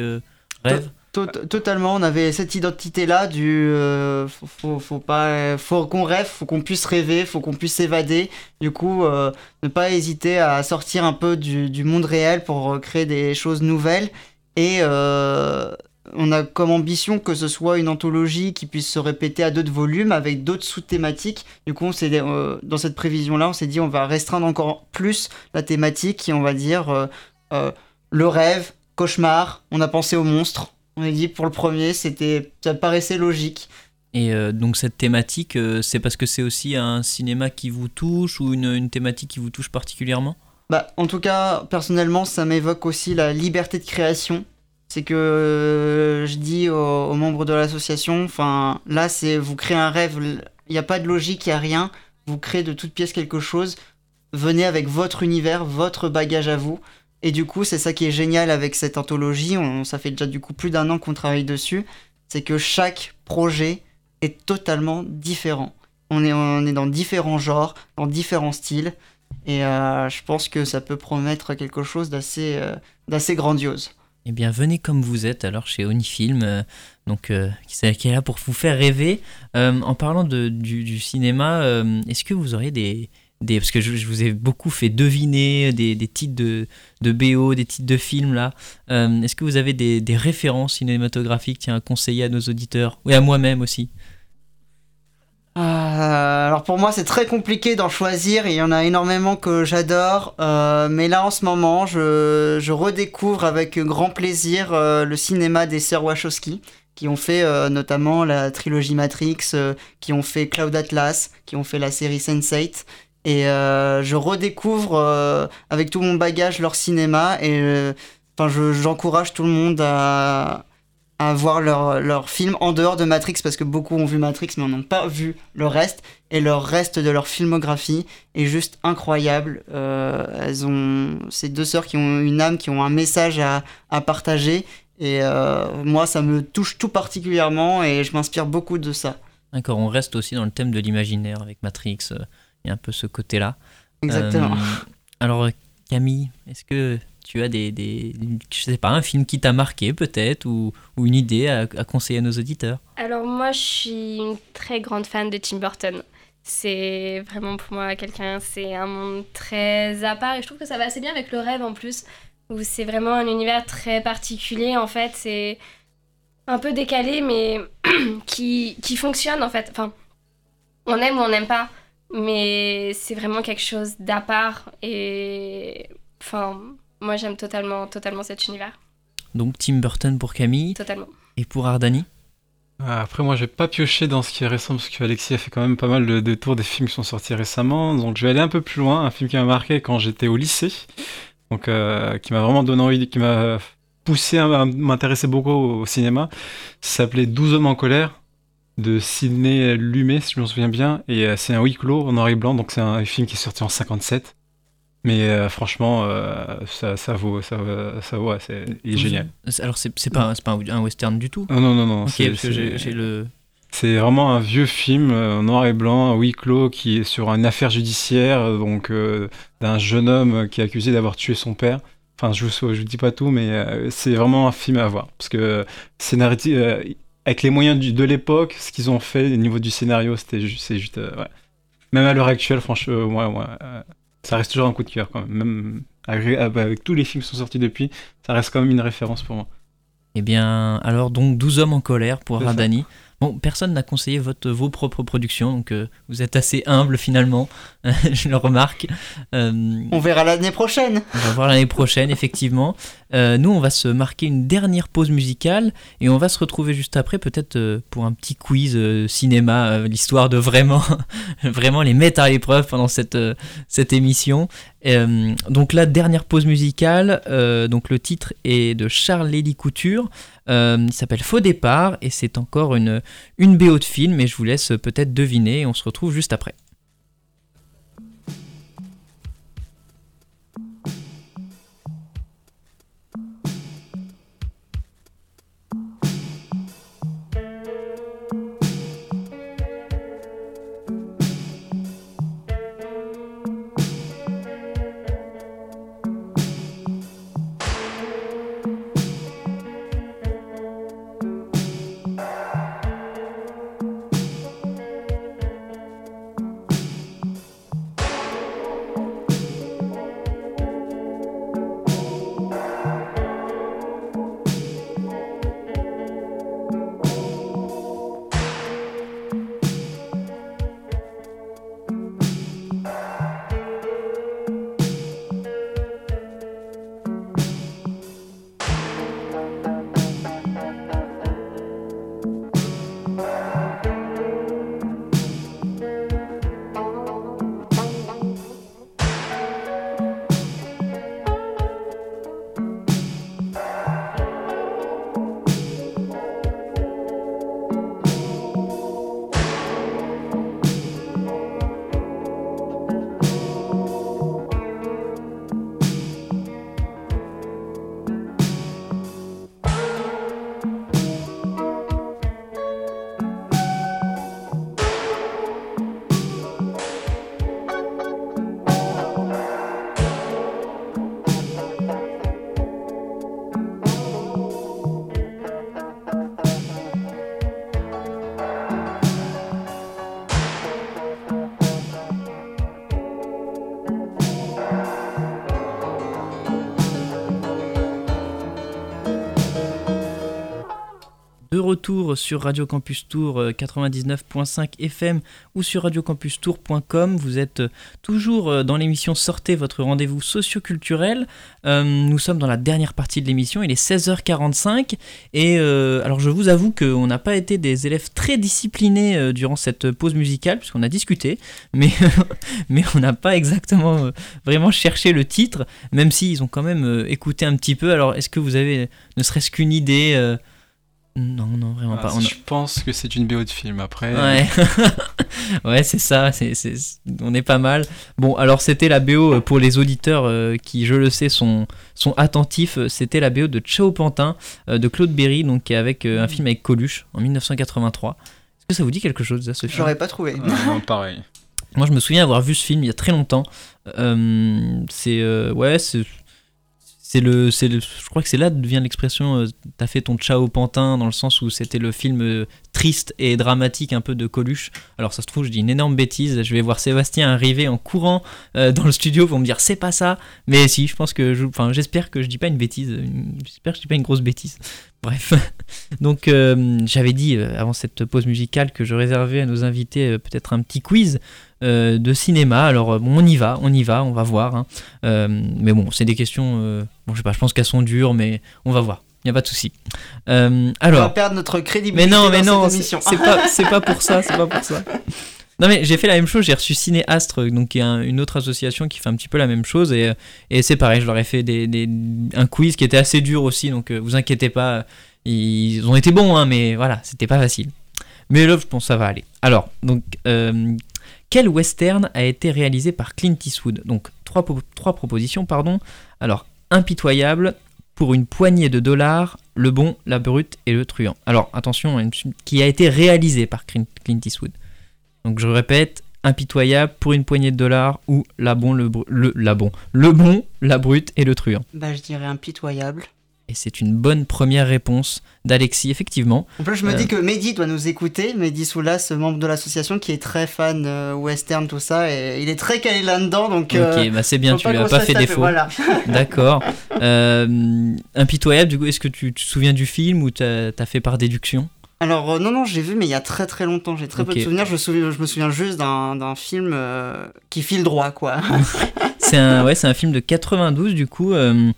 rêve? Totalement, on avait cette identité-là du euh, faut, pas, faut qu'on rêve, faut qu'on puisse rêver, faut qu'on puisse s'évader. Du coup, euh, ne pas hésiter à sortir un peu du, monde réel pour créer des choses nouvelles. Et euh, on a comme ambition que ce soit une anthologie qui puisse se répéter à d'autres volumes avec d'autres sous-thématiques. Du coup, dans cette prévision-là, on s'est dit on va restreindre encore plus la thématique et on va dire le rêve, cauchemar. On a pensé aux monstres on a dit pour le premier, c'était, ça paraissait logique. Et euh, donc cette thématique, euh, c'est parce que c'est aussi un cinéma qui vous touche ou une, thématique qui vous touche particulièrement? Bah en tout cas, personnellement, ça m'évoque aussi la liberté de création. C'est que euh, je dis aux, membres de l'association, enfin là c'est vous créez un rêve, il n'y a pas de logique, il n'y a rien, vous créez de toute pièce quelque chose, venez avec votre univers, votre bagage à vous. Et du coup, c'est ça qui est génial avec cette anthologie. On, ça fait déjà du coup plus d'un an qu'on travaille dessus. C'est que chaque projet est totalement différent. On est, on est dans différents genres, dans différents styles. Et euh, je pense que ça peut promettre quelque chose d'assez euh, d'assez grandiose. Eh bien, venez comme vous êtes alors chez Onifilm, euh, qui est là pour vous faire rêver. en parlant de, du, du, cinéma, est-ce que vous auriez des, parce que je, vous ai beaucoup fait deviner des, titres de, BO, des titres de films là. Euh, est-ce que vous avez des, références cinématographiques? Tiens, à conseiller à nos auditeurs Oui, à moi-même aussi. Euh, alors pour moi c'est très compliqué d'en choisir, il y en a énormément que j'adore, euh, mais là en ce moment je, je redécouvre avec grand plaisir le cinéma des sœurs Wachowski qui ont fait notamment la trilogie Matrix, qui ont fait Cloud Atlas, qui ont fait la série Sense8 et euh, je redécouvre euh, avec tout mon bagage leur cinéma et euh, enfin j'encourage tout le monde à, à voir leur, leur film en dehors de Matrix parce que beaucoup ont vu Matrix mais n'ont pas vu le reste et le reste de leur filmographie est juste incroyable. elles ont ces deux sœurs qui ont une âme, qui ont un message à, à partager et moi ça me touche tout particulièrement et je m'inspire beaucoup de ça. D'accord, on reste aussi dans le thème de l'imaginaire avec Matrix il y a un peu ce côté-là. Exactement. Euh, alors Camille, est-ce que tu as des, des, je sais pas, un film qui t'a marqué peut-être ou, ou, une idée à, conseiller à nos auditeurs? Alors moi, je suis une très grande fan de Tim Burton. C'est vraiment pour moi quelqu'un, c'est un monde très à part et je trouve que ça va assez bien avec le rêve en plus, où c'est vraiment un univers très particulier en fait, c'est un peu décalé mais [CLEARS THROAT] qui, qui fonctionne en fait. Enfin, on aime ou on n'aime pas mais c'est vraiment quelque chose d'à part et enfin moi j'aime totalement totalement cet univers. Donc Tim Burton pour Camille. Totalement. Et pour Ardani ah, Après moi je vais pas piocher dans ce qui est récent parce qu'Alexis a fait quand même pas mal de, tours des films qui sont sortis récemment. Donc je vais aller un peu plus loin, un film qui m'a marqué quand j'étais au lycée. Donc euh, qui m'a vraiment donné envie, qui m'a poussé à m'intéresser beaucoup au cinéma. Ça s'appelait 12 hommes en colère de Sidney Lumet, si je me souviens bien. Et euh, c'est un huis clos en noir et blanc, donc c'est un film qui est sorti en 57. Mais euh, franchement, euh, ça, ça, vaut, ça, ça vaut, c'est, il est génial. Alors c'est, c'est pas, c'est pas un western du tout? Non, non, non, non. c'est, j'ai, le... c'est vraiment un vieux film en noir et blanc, un huis clos qui est sur une affaire judiciaire, donc d'un jeune homme qui est accusé d'avoir tué son père. Enfin, je vous, je vous dis pas tout, mais c'est vraiment un film à voir. Parce que scénario, avec les moyens de l'époque, ce qu'ils ont fait au niveau du scénario, c'était juste, c'est juste, ouais. Même à l'heure actuelle, franchement, moi, moi ça reste toujours un coup de cœur quand même. Même avec, tous les films qui sont sortis depuis, ça reste quand même une référence pour moi. Eh bien, alors donc 12 hommes en colère pour Radani. Bon, personne n'a conseillé votre, vos propres productions, donc euh, vous êtes assez humble finalement, [LAUGHS] je le remarque. Euh, on verra l'année prochaine. On va voir l'année prochaine, effectivement. Euh, nous, on va se marquer une dernière pause musicale et on va se retrouver juste après, peut-être pour un petit quiz cinéma, l'histoire de vraiment, [LAUGHS] vraiment les mettre à l'épreuve pendant cette, cette émission. donc la dernière pause musicale, donc le titre est de Charles Lély Couture. Euh, il s'appelle Faux départ et c'est encore une, une BO de film et je vous laisse peut-être deviner et on se retrouve juste après. Retour sur Radio Campus Tour 99.5 euh, FM ou sur radiocampustour.com. Vous êtes euh, toujours euh, dans l'émission Sortez votre rendez-vous socio-culturel. nous sommes dans la dernière partie de l'émission, il est 16h45 et alors je vous avoue qu'on n'a pas été des élèves très disciplinés durant cette pause musicale puisqu'on a discuté, mais, [LAUGHS] mais on n'a pas exactement vraiment cherché le titre, même s'ils ont quand même écouté un petit peu. Alors est-ce que vous avez ne serait-ce qu'une idée non, non, vraiment ah, pas. Je pense que c'est une BO de film après. Ouais, [LAUGHS] ouais c'est ça, c'est, on est pas mal. Bon, alors c'était la BO euh, pour les auditeurs euh, qui, je le sais, sont, sont attentifs. C'était la BO de Ciao Pantin euh, de Claude Berry, donc avec un film avec Coluche en 1983. Est-ce que ça vous dit quelque chose, ça, ce film? J'aurais pas trouvé. non, [LAUGHS] pareil. Moi, je me souviens avoir vu ce film il y a très longtemps. c'est. ouais, c'est c'est le, c'est je crois que c'est là vient l'expression euh, t'as fait ton ciao pantin dans le sens où c'était le film euh, triste et dramatique un peu de Coluche. Alors ça se trouve je dis une énorme bêtise, je vais voir Sébastien arriver en courant euh, dans le studio pour me dire c'est pas ça, mais si je pense que, je, enfin j'espère que je dis pas une bêtise, j'espère que je dis pas une grosse bêtise. [LAUGHS] Bref, [LAUGHS] donc j'avais dit avant cette pause musicale que je réservais à nos invités peut-être un petit quiz. Euh, de cinéma. Alors euh, bon, on y va, on y va, on va voir. Hein. Euh, mais bon, c'est des questions. bon, je sais pas, je pense qu'elles sont dures, mais on va voir. Il n'y a pas de souci. alors, on va perdre notre crédibilité. Mais non, mais non, c'est pas, pas pour ça, c'est pas pour ça. [LAUGHS] Non mais j'ai fait la même chose, j'ai reçu Ciné Astre, donc qui est un- une autre association qui fait un petit peu la même chose et, et c'est pareil, je leur ai fait des, des- un quiz qui était assez dur aussi, donc vous inquiétez pas, ils ont été bons, hein, mais voilà, c'était pas facile. Mais là, je pense que ça va aller. Alors, donc, euh, quel western a été réalisé par Clint Eastwood? Donc, trois, po- trois propositions, pardon. Alors, impitoyable, pour une poignée de dollars, le bon, la brute et le truand. Alors, attention, qui a été réalisé par Clint Eastwood. Donc, je répète, impitoyable, pour une poignée de dollars, ou la bon, le, le, la bon, le bon, la brute et le truand. Bah, je dirais impitoyable. Et c'est une bonne première réponse d'Alexis, effectivement. En plus, je me Euh. dis que Mehdi doit nous écouter. Mehdi Soulas, membre de l'association, qui est très fan euh, western, tout ça, et il est très calé là-dedans, donc. euh, ok, bah c'est bien, tu lui as pas fait taper, défaut. Voilà. [LAUGHS] D'accord. Euh, impitoyable, du coup, est-ce que tu, tu te souviens du film ou t'as as fait par déduction? Alors, euh, non, non, j'ai vu, mais il y a très très longtemps. J'ai très peu de souvenirs. Je me souviens, je me souviens juste d'un d'un film euh, qui file droit, quoi. [LAUGHS] C'est un, ouais, c'est un film de 92 du coup. euh,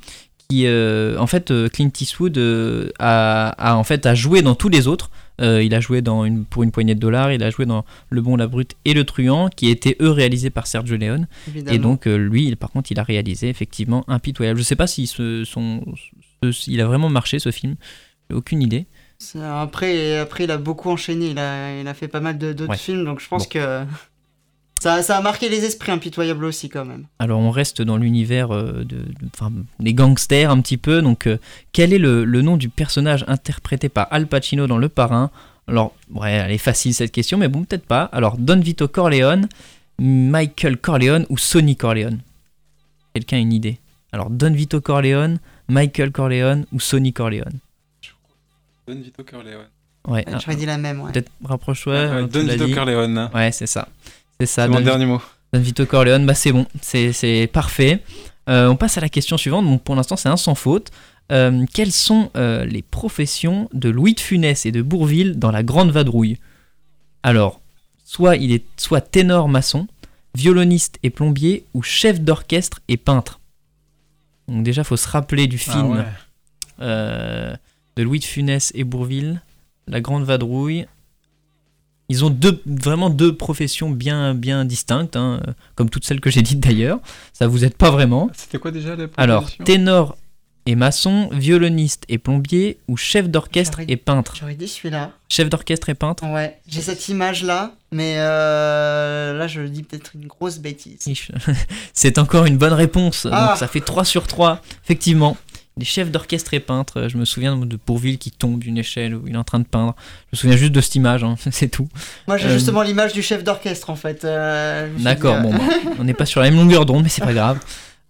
qui, euh, en fait, euh, Clint Eastwood euh, a, a, en fait a joué dans tous les autres. Euh, il a joué dans une, pour une poignée de dollars. Il a joué dans Le Bon, la Brute et Le Truand, qui étaient eux réalisés par Sergio Leone. évidemment. Et donc euh, lui, il- par contre, il a réalisé effectivement Impitoyable. Je sais pas si ce, son, ce- il a vraiment marché ce film. Aucune idée. Après, après, il a beaucoup enchaîné. Il a, il a fait pas mal d'autres Ouais. films, donc je pense Bon. que ça, ça a marqué les esprits impitoyables aussi, quand même. Alors on reste dans l'univers euh, de, de- enfin, des gangsters un petit peu. Donc euh, quel est le, le nom du personnage interprété par Al Pacino dans Le Parrain? Alors ouais, elle est facile cette question, mais bon peut-être pas. Alors Don Vito Corleone, Michael Corleone ou Sonny Corleone? Quelqu'un a une idée? Alors Don Vito Corleone, Michael Corleone ou Sonny Corleone? Don Vito Corleone. Ouais, Ouais, ah, J'aurais dit la même, ouais. peut-être rapproche-toi. Euh, tu Don Vito dit. Corleone. Ouais, c'est ça. C'est ça. Mon dernier mot. Don Vito Corleone, bah c'est bon, c'est parfait. Euh, on passe à la question suivante. Bon, pour l'instant, c'est un sans faute. Euh, quelles sont euh, les professions de Louis de Funès et de Bourville dans la Grande Vadrouille? Alors, soit il est soit ténor maçon, violoniste et plombier, ou chef d'orchestre et peintre. Donc déjà, faut se rappeler du Ah film ouais. de Louis de Funès et Bourville, La Grande Vadrouille. Ils ont deux, vraiment deux professions bien, bien distinctes, hein, comme toutes celles que j'ai dites d'ailleurs. Ça vous aide pas vraiment. C'était quoi déjà les Alors, ténor et maçon, violoniste et plombier, ou chef d'orchestre et peintre? J'aurais dit celui-là. Chef d'orchestre et peintre? Ouais, j'ai cette image-là, mais euh, là, je dis peut-être une grosse bêtise. [LAUGHS] C'est encore une bonne réponse. Ah. Donc ça fait 3 sur 3. Effectivement. Les chefs d'orchestre et peintres. euh, Je me souviens de Bourville qui tombe d'une échelle où il est en train de peindre. Je me souviens juste de cette image, hein, [LAUGHS] c'est tout. Moi, j'ai Euh, justement l'image du chef d'orchestre, en fait. euh, D'accord, dit, euh, bon, bah, on n'est pas [LAUGHS] sur la même longueur d'onde, mais c'est pas grave.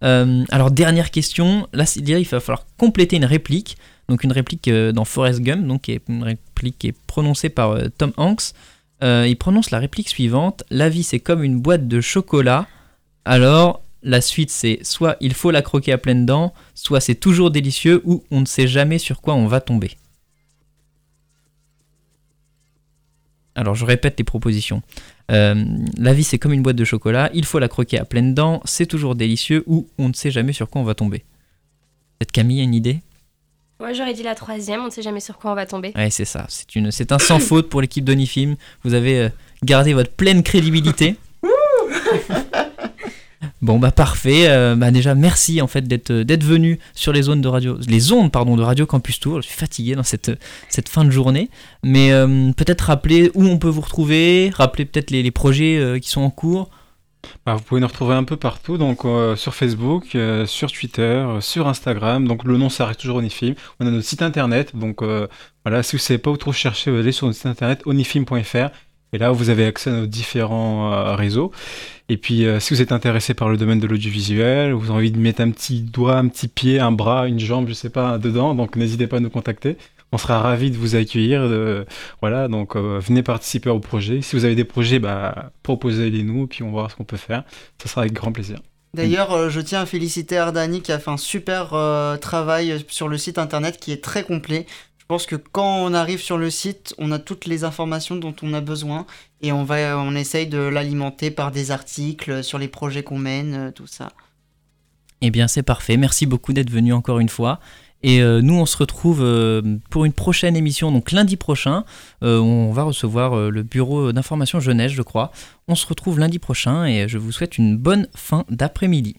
Alors, dernière question. Là, il va falloir compléter une réplique. Donc, une réplique dans Forrest Gump, donc qui est une réplique qui est prononcée par Tom Hanks. Il prononce la réplique suivante La vie, c'est comme une boîte de chocolat. Alors, la suite, c'est soit il faut la croquer à pleines dents, soit c'est toujours délicieux, ou on ne sait jamais sur quoi on va tomber. Alors, je répète les propositions. Euh, la vie c'est comme une boîte de chocolat, il faut la croquer à pleines dents, c'est toujours délicieux ou on ne sait jamais sur quoi on va tomber. Peut-être Camille a une idée? Moi, j'aurais dit la troisième, on ne sait jamais sur quoi on va tomber. Ouais, c'est ça. C'est une, c'est un sans faute pour l'équipe d'Onifilm. Vous avez euh, gardé votre pleine crédibilité. [LAUGHS] [LAUGHS] bon bah parfait. Euh, bah déjà merci en fait d'être d'être venu sur les zones de radio, les ondes pardon de Radio Campus Tour. Je suis fatigué dans cette cette fin de journée, mais euh, peut-être rappeler où on peut vous retrouver, rappeler peut-être les, les projets euh, qui sont en cours. Bah, vous pouvez nous retrouver un peu partout, donc euh, sur Facebook, euh, sur Twitter, euh, sur Instagram. Donc le nom ça reste toujours Onifilm. On a notre site internet, donc euh, voilà, si vous savez pas où trop chercher, vous allez sur notre site internet onifilm.fr. Et là, vous avez accès à nos différents euh, réseaux. Et puis, euh, si vous êtes intéressé par le domaine de l'audiovisuel, vous avez envie de mettre un petit doigt, un petit pied, un bras, une jambe, je sais pas, dedans, donc n'hésitez pas à nous contacter. On sera ravis de vous accueillir. voilà, donc euh, venez participer au projet. Si vous avez des projets, bah, proposez-les nous, puis on va voir ce qu'on peut faire. Ça sera avec grand plaisir. D'ailleurs, je tiens à féliciter Ardani qui a fait un super travail sur le site internet qui est très complet. Je pense que quand on arrive sur le site, on a toutes les informations dont on a besoin et on va, on essaye de l'alimenter par des articles sur les projets qu'on mène, euh, tout ça. Eh bien, c'est parfait. Merci beaucoup d'être venu encore une fois. Et euh, nous, on se retrouve euh, pour une prochaine émission, donc lundi prochain. On va recevoir le bureau d'information jeunesse, je crois. On se retrouve lundi prochain et je vous souhaite une bonne fin d'après-midi.